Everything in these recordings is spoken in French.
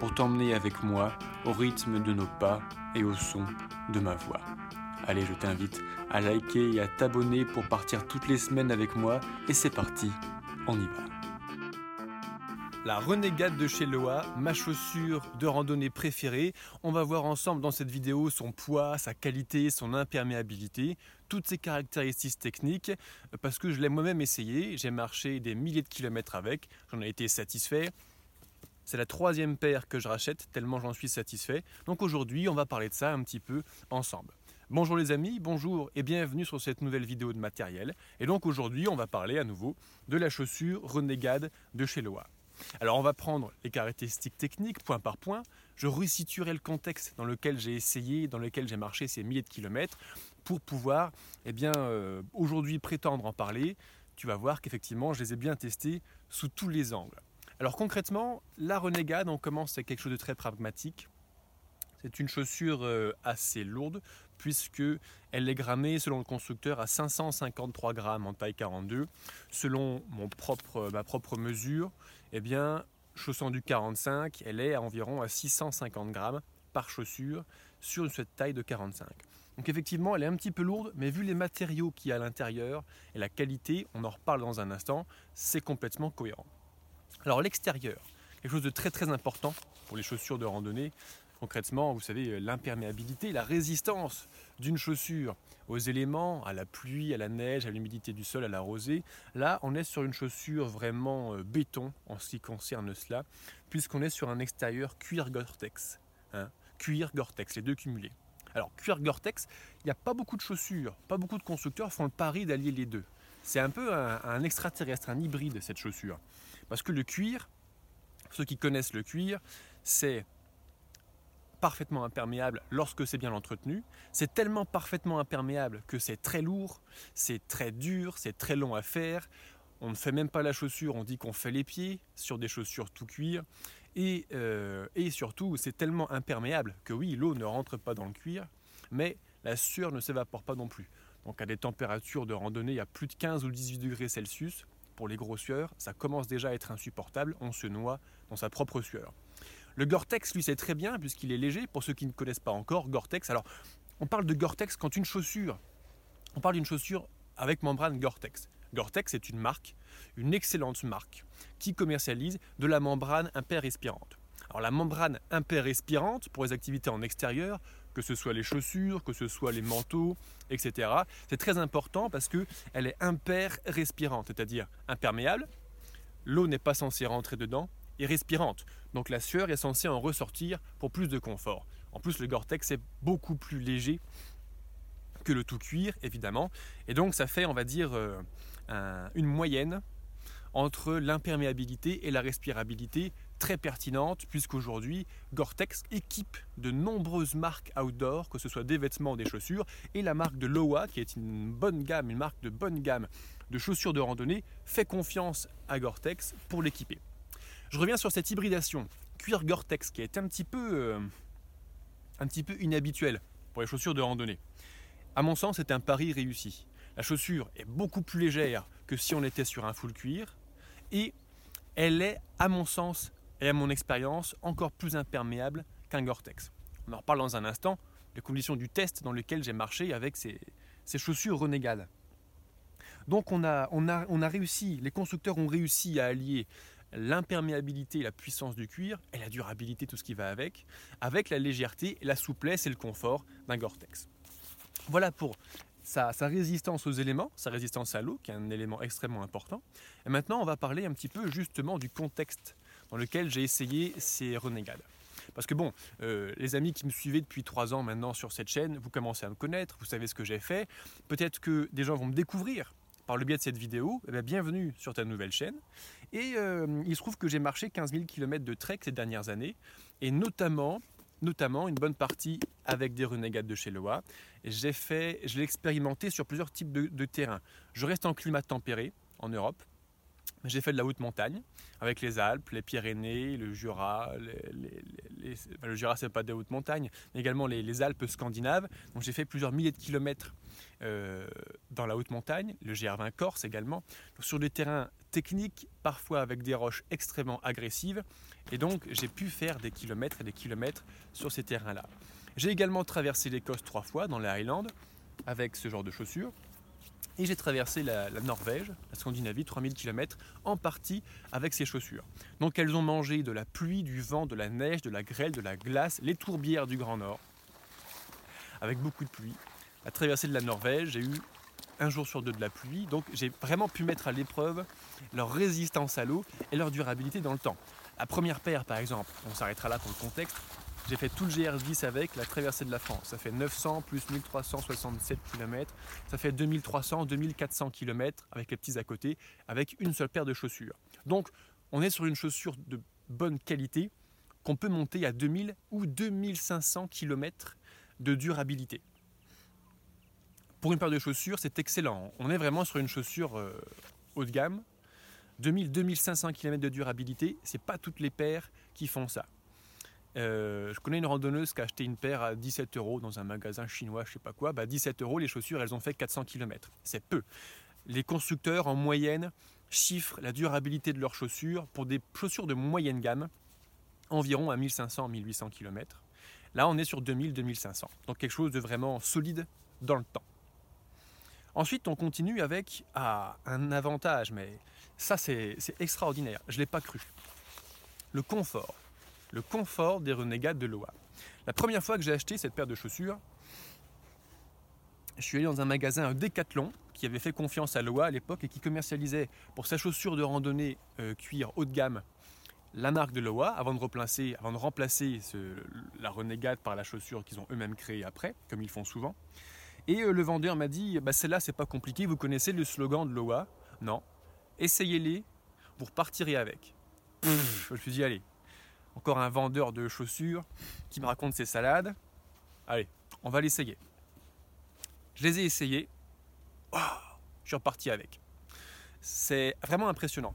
pour t'emmener avec moi au rythme de nos pas et au son de ma voix. Allez, je t'invite à liker et à t'abonner pour partir toutes les semaines avec moi et c'est parti, on y va. La renégade de chez Loa, ma chaussure de randonnée préférée. On va voir ensemble dans cette vidéo son poids, sa qualité, son imperméabilité, toutes ses caractéristiques techniques, parce que je l'ai moi-même essayé. J'ai marché des milliers de kilomètres avec, j'en ai été satisfait. C'est la troisième paire que je rachète tellement j'en suis satisfait. Donc aujourd'hui, on va parler de ça un petit peu ensemble. Bonjour les amis, bonjour et bienvenue sur cette nouvelle vidéo de matériel. Et donc aujourd'hui, on va parler à nouveau de la chaussure Renegade de chez Loa. Alors on va prendre les caractéristiques techniques point par point. Je resituerai le contexte dans lequel j'ai essayé, dans lequel j'ai marché ces milliers de kilomètres pour pouvoir eh bien, euh, aujourd'hui prétendre en parler. Tu vas voir qu'effectivement, je les ai bien testés sous tous les angles. Alors concrètement, la Renegade, on commence avec quelque chose de très pragmatique. C'est une chaussure euh, assez lourde puisque elle est grammée selon le constructeur à 553 grammes en taille 42. Selon propre, ma propre mesure, eh bien, chaussant du 45, elle est à environ à 650 grammes par chaussure sur cette taille de 45. Donc effectivement, elle est un petit peu lourde, mais vu les matériaux qu'il y a à l'intérieur et la qualité, on en reparle dans un instant, c'est complètement cohérent. Alors l'extérieur, quelque chose de très très important pour les chaussures de randonnée. Concrètement, vous savez, euh, l'imperméabilité, la résistance d'une chaussure aux éléments, à la pluie, à la neige, à l'humidité du sol, à la rosée. Là, on est sur une chaussure vraiment euh, béton en ce qui concerne cela, puisqu'on est sur un extérieur cuir Gore-Tex. Hein. cuir Gore-Tex, les deux cumulés. Alors, cuir Gore-Tex, il n'y a pas beaucoup de chaussures, pas beaucoup de constructeurs font le pari d'allier les deux. C'est un peu un extraterrestre, un hybride cette chaussure. Parce que le cuir, ceux qui connaissent le cuir, c'est parfaitement imperméable lorsque c'est bien entretenu. C'est tellement parfaitement imperméable que c'est très lourd, c'est très dur, c'est très long à faire. On ne fait même pas la chaussure, on dit qu'on fait les pieds sur des chaussures tout cuir. Et, euh, surtout, c'est tellement imperméable que oui, l'eau ne rentre pas dans le cuir, mais la sueur ne s'évapore pas non plus. Donc à des températures de randonnée à plus de 15 ou 18 degrés Celsius, pour les gros sueurs, ça commence déjà à être insupportable, on se noie dans sa propre sueur. Le Gore-Tex, lui, c'est très bien puisqu'il est léger. Pour ceux qui ne connaissent pas encore, Gore-Tex, alors on parle de Gore-Tex quand une chaussure, on parle d'une chaussure avec membrane Gore-Tex. Gore-Tex est une marque, une excellente marque, qui commercialise de la membrane imper-respirante. Alors la membrane imper-respirante pour les activités en extérieur, que ce soit les chaussures, que ce soit les manteaux, etc. C'est très important parce qu'elle est imper-respirante, c'est-à-dire imperméable. L'eau n'est pas censée rentrer dedans et respirante. Donc la sueur est censée en ressortir pour plus de confort. En plus, le Gore-Tex est beaucoup plus léger que le tout cuir, évidemment. Et donc ça fait, on va dire, euh, une moyenne entre l'imperméabilité et la respirabilité très pertinente puisqu'aujourd'hui Gore-Tex équipe de nombreuses marques outdoor, que ce soit des vêtements, des chaussures, et la marque de Loa qui est une bonne gamme, une marque de bonne gamme de chaussures de randonnée, fait confiance à Gore-Tex pour l'équiper. Je reviens sur cette hybridation cuir Gore-Tex qui est un petit peu euh, un petit peu inhabituelle pour les chaussures de randonnée. À mon sens, c'est un pari réussi. La chaussure est beaucoup plus légère que si on était sur un full cuir et elle est, à mon sens et à mon expérience, encore plus imperméable qu'un Gore-Tex. On en reparle dans un instant, les conditions du test dans lequel j'ai marché avec ces, chaussures renégales. Donc on a, on, a, on a réussi, les constructeurs ont réussi à allier l'imperméabilité et la puissance du cuir et la durabilité, tout ce qui va avec, avec la légèreté, la souplesse et le confort d'un Gore-Tex. Voilà pour sa, résistance aux éléments, sa résistance à l'eau, qui est un élément extrêmement important. Et maintenant, on va parler un petit peu justement du contexte dans lequel j'ai essayé ces renégades. Parce que bon, euh, les amis qui me suivaient depuis trois ans maintenant sur cette chaîne, vous commencez à me connaître, vous savez ce que j'ai fait. Peut-être que des gens vont me découvrir par le biais de cette vidéo. Eh bienvenue sur ta nouvelle chaîne. Et euh, il se trouve que j'ai marché 15 000 km de trek ces dernières années. Et notamment, notamment une bonne partie avec des renégades de chez Loa. J'ai fait, je l'ai expérimenté sur plusieurs types de, terrains. Je reste en climat tempéré en Europe. J'ai fait de la haute montagne avec les Alpes, les Pyrénées, le Jura. Les, le Jura, c'est pas des hautes montagnes, mais également les, Alpes scandinaves. Donc j'ai fait plusieurs milliers de kilomètres euh, dans la haute montagne, le GR20 Corse également, sur des terrains techniques, parfois avec des roches extrêmement agressives. Et donc j'ai pu faire des kilomètres et des kilomètres sur ces terrains-là. J'ai également traversé l'Écosse trois fois dans les Highlands avec ce genre de chaussures. Et j'ai traversé la, Norvège, la Scandinavie, 3000 km, en partie avec ces chaussures. Donc elles ont mangé de la pluie, du vent, de la neige, de la grêle, de la glace, les tourbières du Grand Nord, avec beaucoup de pluie. La traversée de la Norvège, j'ai eu un jour sur deux de la pluie, donc j'ai vraiment pu mettre à l'épreuve leur résistance à l'eau et leur durabilité dans le temps. La première paire, par exemple, on s'arrêtera là pour le contexte, j'ai fait tout le GR10 avec la traversée de la France. Ça fait 900 plus 1367 km. Ça fait 2300, 2400 km avec les petits à côté, avec une seule paire de chaussures. Donc, on est sur une chaussure de bonne qualité qu'on peut monter à 2000 ou 2500 km de durabilité. Pour une paire de chaussures, c'est excellent. On est vraiment sur une chaussure euh, haut de gamme. 2000-2500 km de durabilité, c'est pas toutes les paires qui font ça. Euh, je connais une randonneuse qui a acheté une paire à 17 euros dans un magasin chinois, je sais pas quoi. Bah 17 euros, les chaussures, elles ont fait 400 km. C'est peu. Les constructeurs, en moyenne, chiffrent la durabilité de leurs chaussures pour des chaussures de moyenne gamme environ à 1500-1800 km. Là, on est sur 2000-2500. Donc quelque chose de vraiment solide dans le temps. Ensuite, on continue avec ah, un avantage, mais ça c'est extraordinaire. Je ne l'ai pas cru. Le confort le confort des renégades de Loa. La première fois que j'ai acheté cette paire de chaussures, je suis allé dans un magasin, un Decathlon, qui avait fait confiance à Loa à l'époque et qui commercialisait pour sa chaussure de randonnée euh, cuir haut de gamme la marque de Loa avant de remplacer, avant de remplacer la renégade par la chaussure qu'ils ont eux-mêmes créée après, comme ils font souvent. Et euh, le vendeur m'a dit bah, celle-là, c'est pas compliqué, vous connaissez le slogan de Loa Non. Essayez-les, vous repartirez avec. je me suis dit allez, encore un vendeur de chaussures qui me raconte ses salades. Allez, on va l'essayer. Je les ai essayés. je suis reparti avec. C'est vraiment impressionnant.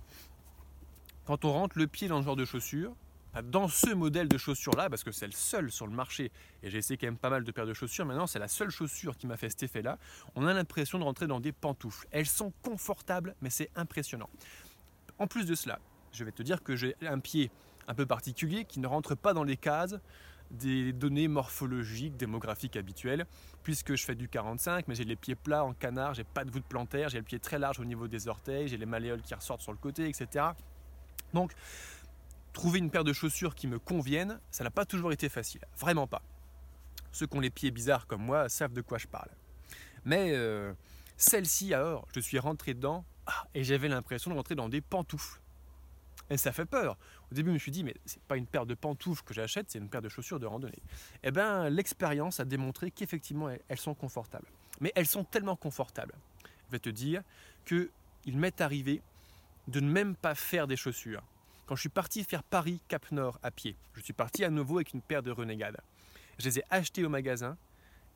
Quand on rentre le pied dans ce genre de chaussures, dans ce modèle de chaussures-là, parce que c'est le seul sur le marché, et j'ai essayé quand même pas mal de paires de chaussures, maintenant c'est la seule chaussure qui m'a fait cet effet-là, on a l'impression de rentrer dans des pantoufles. Elles sont confortables, mais c'est impressionnant. En plus de cela, je vais te dire que j'ai un pied un peu particulier qui ne rentre pas dans les cases des données morphologiques, démographiques habituelles, puisque je fais du 45, mais j'ai les pieds plats en canard, j'ai pas de voûte plantaire, j'ai le pied très large au niveau des orteils, j'ai les malléoles qui ressortent sur le côté, etc. Donc, trouver une paire de chaussures qui me conviennent, ça n'a pas toujours été facile, vraiment pas. Ceux qui ont les pieds bizarres comme moi savent de quoi je parle. Mais euh, celle-ci, alors, je suis rentré dedans ah, et j'avais l'impression de rentrer dans des pantoufles. Et ça fait peur. Au début, je me suis dit, mais c'est pas une paire de pantoufles que j'achète, c'est une paire de chaussures de randonnée. Eh bien, l'expérience a démontré qu'effectivement, elles sont confortables. Mais elles sont tellement confortables, je vais te dire, qu'il m'est arrivé de ne même pas faire des chaussures. Quand je suis parti faire Paris-Cap Nord à pied, je suis parti à nouveau avec une paire de renégades. Je les ai achetées au magasin,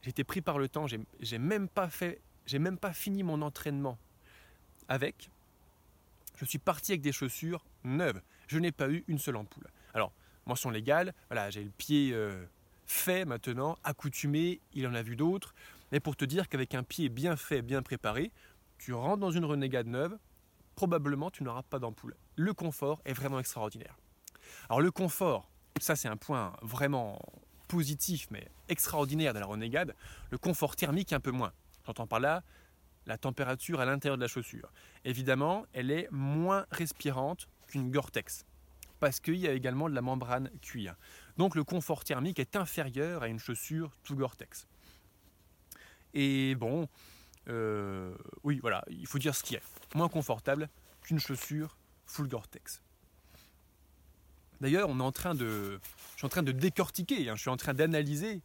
j'étais pris par le temps, j'ai même pas fait, j'ai même pas fini mon entraînement avec. Je suis parti avec des chaussures neuves. Je n'ai pas eu une seule ampoule. Alors, mention légale, voilà, j'ai le pied euh, fait maintenant, accoutumé, il en a vu d'autres. Mais pour te dire qu'avec un pied bien fait, bien préparé, tu rentres dans une renégade neuve, probablement tu n'auras pas d'ampoule. Le confort est vraiment extraordinaire. Alors le confort, ça c'est un point vraiment positif mais extraordinaire de la renégade. Le confort thermique un peu moins. J'entends par là la température à l'intérieur de la chaussure. Évidemment, elle est moins respirante qu'une Gore-Tex parce qu'il y a également de la membrane cuir. Donc le confort thermique est inférieur à une chaussure tout Gore-Tex. Et bon, euh, oui, voilà, il faut dire ce qui est. Moins confortable qu'une chaussure full Gore-Tex. D'ailleurs, on est en train de, je suis en train de décortiquer, hein, je suis en train d'analyser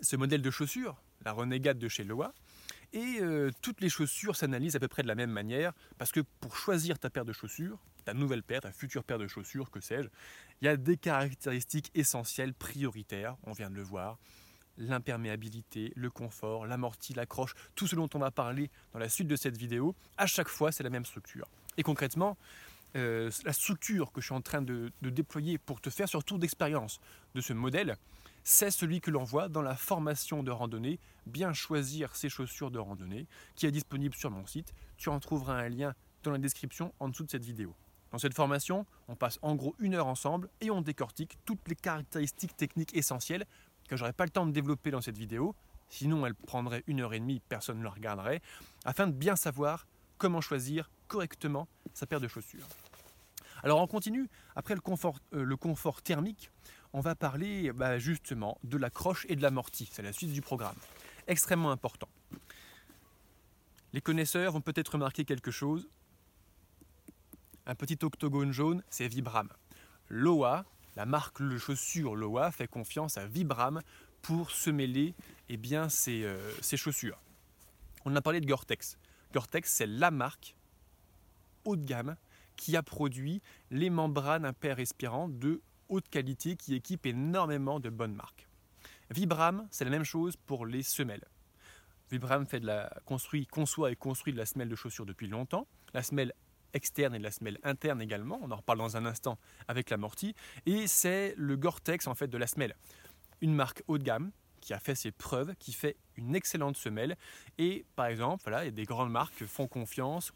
ce modèle de chaussure, la Renegade de chez Loa, Et euh, toutes les chaussures s'analysent à peu près de la même manière, parce que pour choisir ta paire de chaussures, ta nouvelle paire, ta future paire de chaussures, que sais-je, il y a des caractéristiques essentielles, prioritaires, on vient de le voir, l'imperméabilité, le confort, l'amorti, l'accroche, tout ce dont on va parler dans la suite de cette vidéo, à chaque fois c'est la même structure. Et concrètement, euh, la structure que je suis en train de, de déployer pour te faire sur tour d'expérience de ce modèle, c'est celui que l'on voit dans la formation de randonnée, bien choisir ses chaussures de randonnée, qui est disponible sur mon site. Tu en trouveras un lien dans la description en dessous de cette vidéo. Dans cette formation, on passe en gros une heure ensemble et on décortique toutes les caractéristiques techniques essentielles que j'aurais pas le temps de développer dans cette vidéo, sinon elle prendrait une heure et demie, personne ne la regarderait, afin de bien savoir comment choisir correctement sa paire de chaussures. Alors on continue, après le confort, euh, le confort thermique, on va parler bah, justement de l'accroche et de l'amorti. C'est la suite du programme. Extrêmement important. Les connaisseurs vont peut-être remarquer quelque chose. Un petit octogone jaune, c'est Vibram. Loa, la marque de chaussures Loa, fait confiance à Vibram pour se mêler eh bien, ses, euh, ses chaussures. On a parlé de Gore-Tex. Gore-Tex, c'est la marque haut de gamme qui a produit les membranes imper-respirantes de haute qualité qui équipe énormément de bonnes marques. Vibram, c'est la même chose pour les semelles. Vibram fait de la, construit, conçoit et construit de la semelle de chaussures depuis longtemps. La semelle externe et la semelle interne également. On en reparle dans un instant avec l'amorti. Et c'est le Gore-Tex en fait de la semelle. Une marque haut de gamme qui a fait ses preuves, qui fait une excellente semelle. Et par exemple, voilà, il y a des grandes marques qui font confiance.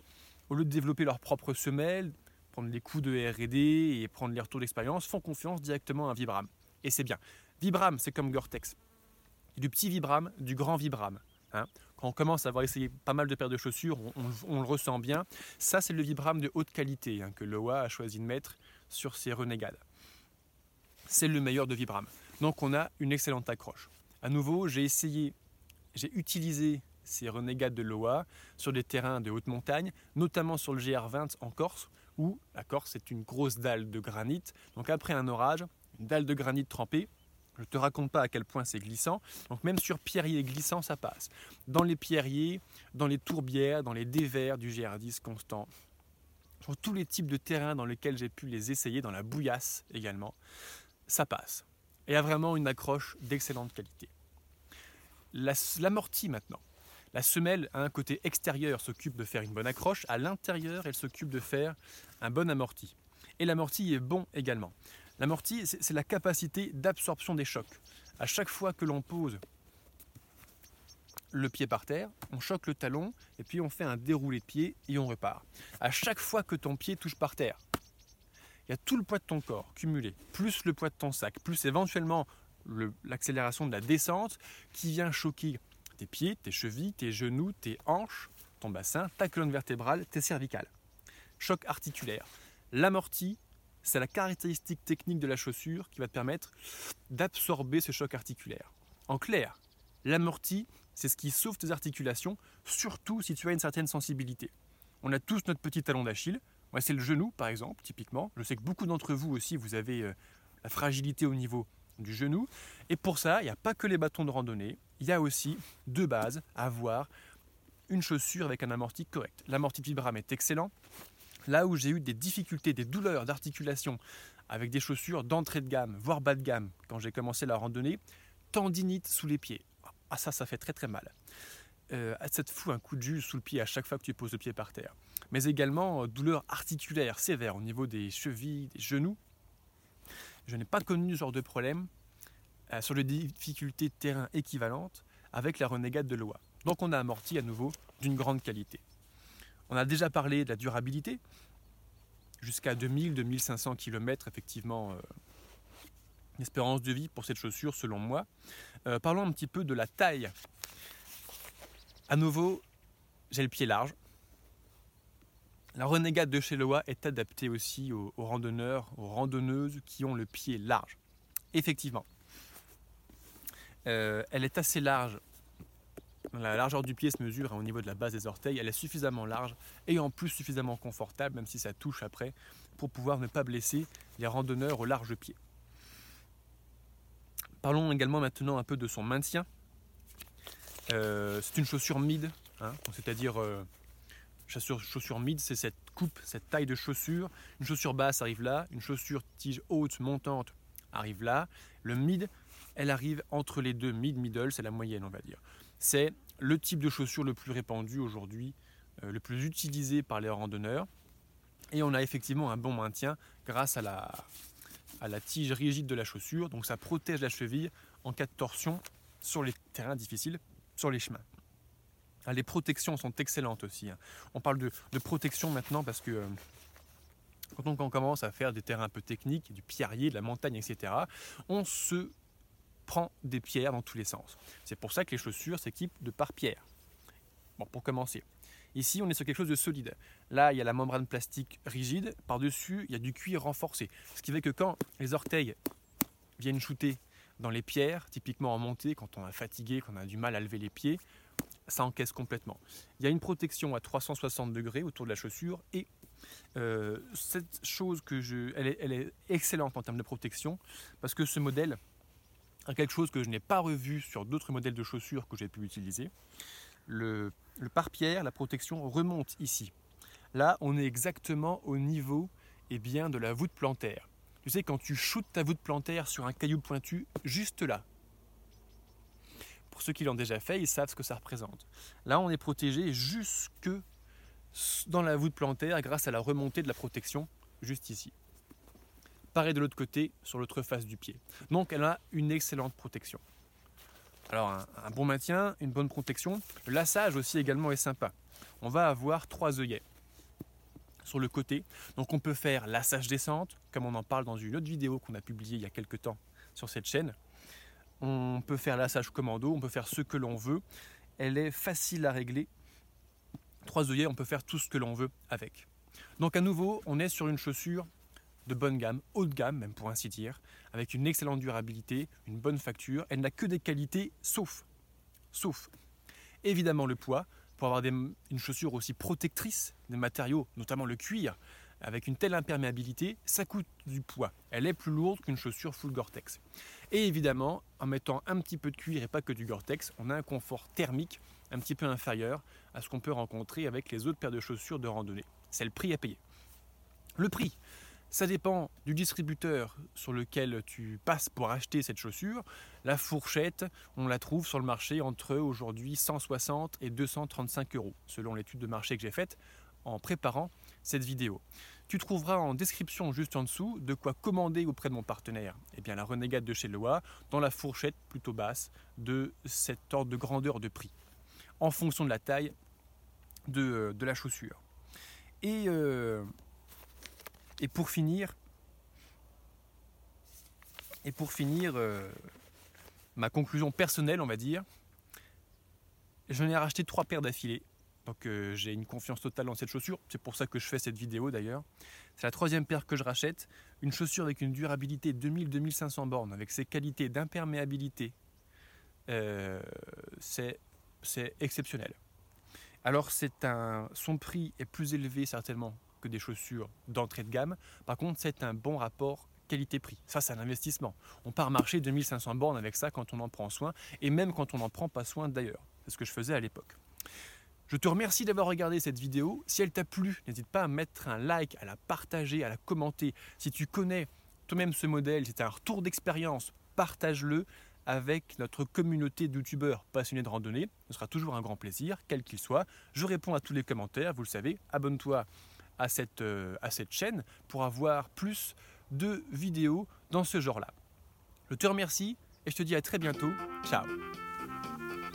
Au lieu de développer leur propre semelle, prendre les coups de R&D et prendre les retours d'expérience font confiance directement à Vibram. Et c'est bien. Vibram, c'est comme Gore-Tex. Du petit Vibram, du grand Vibram. Hein. Quand on commence à avoir essayé pas mal de paires de chaussures, on, le ressent bien. Ça, c'est le Vibram de haute qualité hein, que Loa a choisi de mettre sur ses renégades. C'est le meilleur de Vibram. Donc on a une excellente accroche. À nouveau, j'ai essayé, j'ai utilisé ces renégades de Loa sur des terrains de haute montagne, notamment sur le GR20 en Corse, où la Corse est une grosse dalle de granit. Donc après un orage, une dalle de granit trempée, je ne te raconte pas à quel point c'est glissant. Donc même sur pierrier glissant, ça passe. Dans les pierriers, dans les tourbières, dans les dévers du GR10 constant. Sur tous les types de terrains dans lesquels j'ai pu les essayer, dans la bouillasse également, ça passe. Et a vraiment une accroche d'excellente qualité. L'amorti maintenant. La semelle, à un côté extérieur, s'occupe de faire une bonne accroche. À l'intérieur, elle s'occupe de faire un bon amorti. Et l'amorti est bon également. L'amorti, c'est la capacité d'absorption des chocs. À chaque fois que l'on pose le pied par terre, on choque le talon et puis on fait un déroulé de pied et on repart. À chaque fois que ton pied touche par terre, il y a tout le poids de ton corps cumulé, plus le poids de ton sac, plus éventuellement l'accélération de la descente qui vient choquer tes pieds, tes chevilles, tes genoux, tes hanches, ton bassin, ta colonne vertébrale, tes cervicales. Choc articulaire. L'amorti, c'est la caractéristique technique de la chaussure qui va te permettre d'absorber ce choc articulaire. En clair, l'amorti, c'est ce qui sauve tes articulations, surtout si tu as une certaine sensibilité. On a tous notre petit talon d'Achille. Moi, c'est le genou, par exemple, typiquement. Je sais que beaucoup d'entre vous aussi, vous avez euh, la fragilité au niveau du genou. Et pour ça, il n'y a pas que les bâtons de randonnée, il y a aussi de base à avoir une chaussure avec un amorti correct. L'amorti Vibram est excellent. Là où j'ai eu des difficultés, des douleurs d'articulation avec des chaussures d'entrée de gamme, voire bas de gamme, quand j'ai commencé la randonnée, tendinite sous les pieds. Ah ça, ça fait très très mal. Euh, ça te fout un coup de jus sous le pied à chaque fois que tu poses le pied par terre. Mais également euh, douleurs articulaires sévères au niveau des chevilles, des genoux. Je n'ai pas connu ce genre de problème euh, sur les difficultés de terrain équivalentes avec la renégade de Loa. Donc on a amorti à nouveau d'une grande qualité. On a déjà parlé de la durabilité, jusqu'à 2000-2500 km effectivement euh, espérance de vie pour cette chaussure selon moi. Euh, parlons un petit peu de la taille. À nouveau, j'ai le pied large, la renégade de chez Loa est adaptée aussi aux, randonneurs, aux randonneuses qui ont le pied large. Effectivement, euh, elle est assez large. La largeur du pied se mesure hein, au niveau de la base des orteils. Elle est suffisamment large et en plus suffisamment confortable, même si ça touche après, pour pouvoir ne pas blesser les randonneurs au large pied. Parlons également maintenant un peu de son maintien. Euh, c'est une chaussure mid Hein. C'est-à-dire, euh, chaussure, mid, c'est cette coupe, cette taille de chaussure. Une chaussure basse arrive là, une chaussure tige haute, montante arrive là. Le mid, elle arrive entre les deux. Mid, middle, c'est la moyenne, on va dire. C'est le type de chaussure le plus répandu aujourd'hui, euh, le plus utilisé par les randonneurs. Et on a effectivement un bon maintien grâce à la, à la tige rigide de la chaussure. Donc ça protège la cheville en cas de torsion sur les terrains difficiles, sur les chemins. Les protections sont excellentes aussi. Hein. On parle de, protection maintenant parce que euh, quand on, commence à faire des terrains un peu techniques, du pierrier, de la montagne, etc., on se prend des pierres dans tous les sens. C'est pour ça que les chaussures s'équipent de pare-pierres. Bon, pour commencer. Ici, on est sur quelque chose de solide. Là, il y a la membrane plastique rigide. Par-dessus, il y a du cuir renforcé. Ce qui fait que quand les orteils viennent shooter dans les pierres, typiquement en montée, quand on est fatigué, quand on a du mal à lever les pieds, ça encaisse complètement. Il y a une protection à 360 degrés autour de la chaussure et euh, cette chose que je, elle est, elle est, excellente en termes de protection parce que ce modèle a quelque chose que je n'ai pas revu sur d'autres modèles de chaussures que j'ai pu utiliser le, pare-pierre, la protection remonte ici. Là, on est exactement au niveau eh bien, de la voûte plantaire. Tu sais, quand tu shootes ta voûte plantaire sur un caillou pointu, juste là. Pour ceux qui l'ont déjà fait, ils savent ce que ça représente. Là, on est protégé jusque dans la voûte plantaire grâce à la remontée de la protection juste ici. Pareil de l'autre côté, sur l'autre face du pied. Donc, elle a une excellente protection. Alors un, bon maintien, une bonne protection. Le lassage aussi également est sympa. On va avoir trois œillets sur le côté. Donc on peut faire lassage descente, comme on en parle dans une autre vidéo qu'on a publiée il y a quelques temps sur cette chaîne. On peut faire lassage commando, on peut faire ce que l'on veut. Elle est facile à régler. Trois œillets, on peut faire tout ce que l'on veut avec. Donc à nouveau, on est sur une chaussure de bonne gamme, haut de gamme même pour ainsi dire, avec une excellente durabilité, une bonne facture. Elle n'a que des qualités sauf, sauf évidemment le poids, pour avoir une chaussure aussi protectrice des matériaux, notamment le cuir, avec une telle imperméabilité, ça coûte du poids. Elle est plus lourde qu'une chaussure full Gore-Tex. Et évidemment, en mettant un petit peu de cuir et pas que du Gore-Tex, on a un confort thermique un petit peu inférieur à ce qu'on peut rencontrer avec les autres paires de chaussures de randonnée. C'est le prix à payer. Le prix, ça dépend du distributeur sur lequel tu passes pour acheter cette chaussure. La fourchette, on la trouve sur le marché entre aujourd'hui 160 et 235 euros, selon l'étude de marché que j'ai faite en préparant cette vidéo. Tu trouveras en description juste en dessous de quoi commander auprès de mon partenaire. Eh bien la renégade de chez Loa dans la fourchette plutôt basse de cet ordre de grandeur de prix, en fonction de la taille de, la chaussure. Et euh, et pour finir, et pour finir, euh, ma conclusion personnelle, on va dire, j'en ai racheté trois paires d'affilée. Donc j'ai une confiance totale dans cette chaussure. C'est pour ça que je fais cette vidéo d'ailleurs. C'est la troisième paire que je rachète. Une chaussure avec une durabilité 2000-2500 bornes, avec ses qualités d'imperméabilité. Euh, c'est exceptionnel. Alors son prix est plus élevé certainement que des chaussures d'entrée de gamme. Par contre, c'est un bon rapport qualité-prix. Ça, c'est un investissement. On part marcher 2500 bornes avec ça quand on en prend soin, et même quand on n'en prend pas soin d'ailleurs. C'est ce que je faisais à l'époque. Je te remercie d'avoir regardé cette vidéo. Si elle t'a plu, n'hésite pas à mettre un like, à la partager, à la commenter. Si tu connais toi-même ce modèle, c'est un retour d'expérience, partage-le avec notre communauté de youtubeurs passionnés de randonnée. Ce sera toujours un grand plaisir, quel qu'il soit. Je réponds à tous les commentaires, vous le savez. Abonne-toi à cette, euh, à cette chaîne pour avoir plus de vidéos dans ce genre-là. Je te remercie et je te dis à très bientôt. Ciao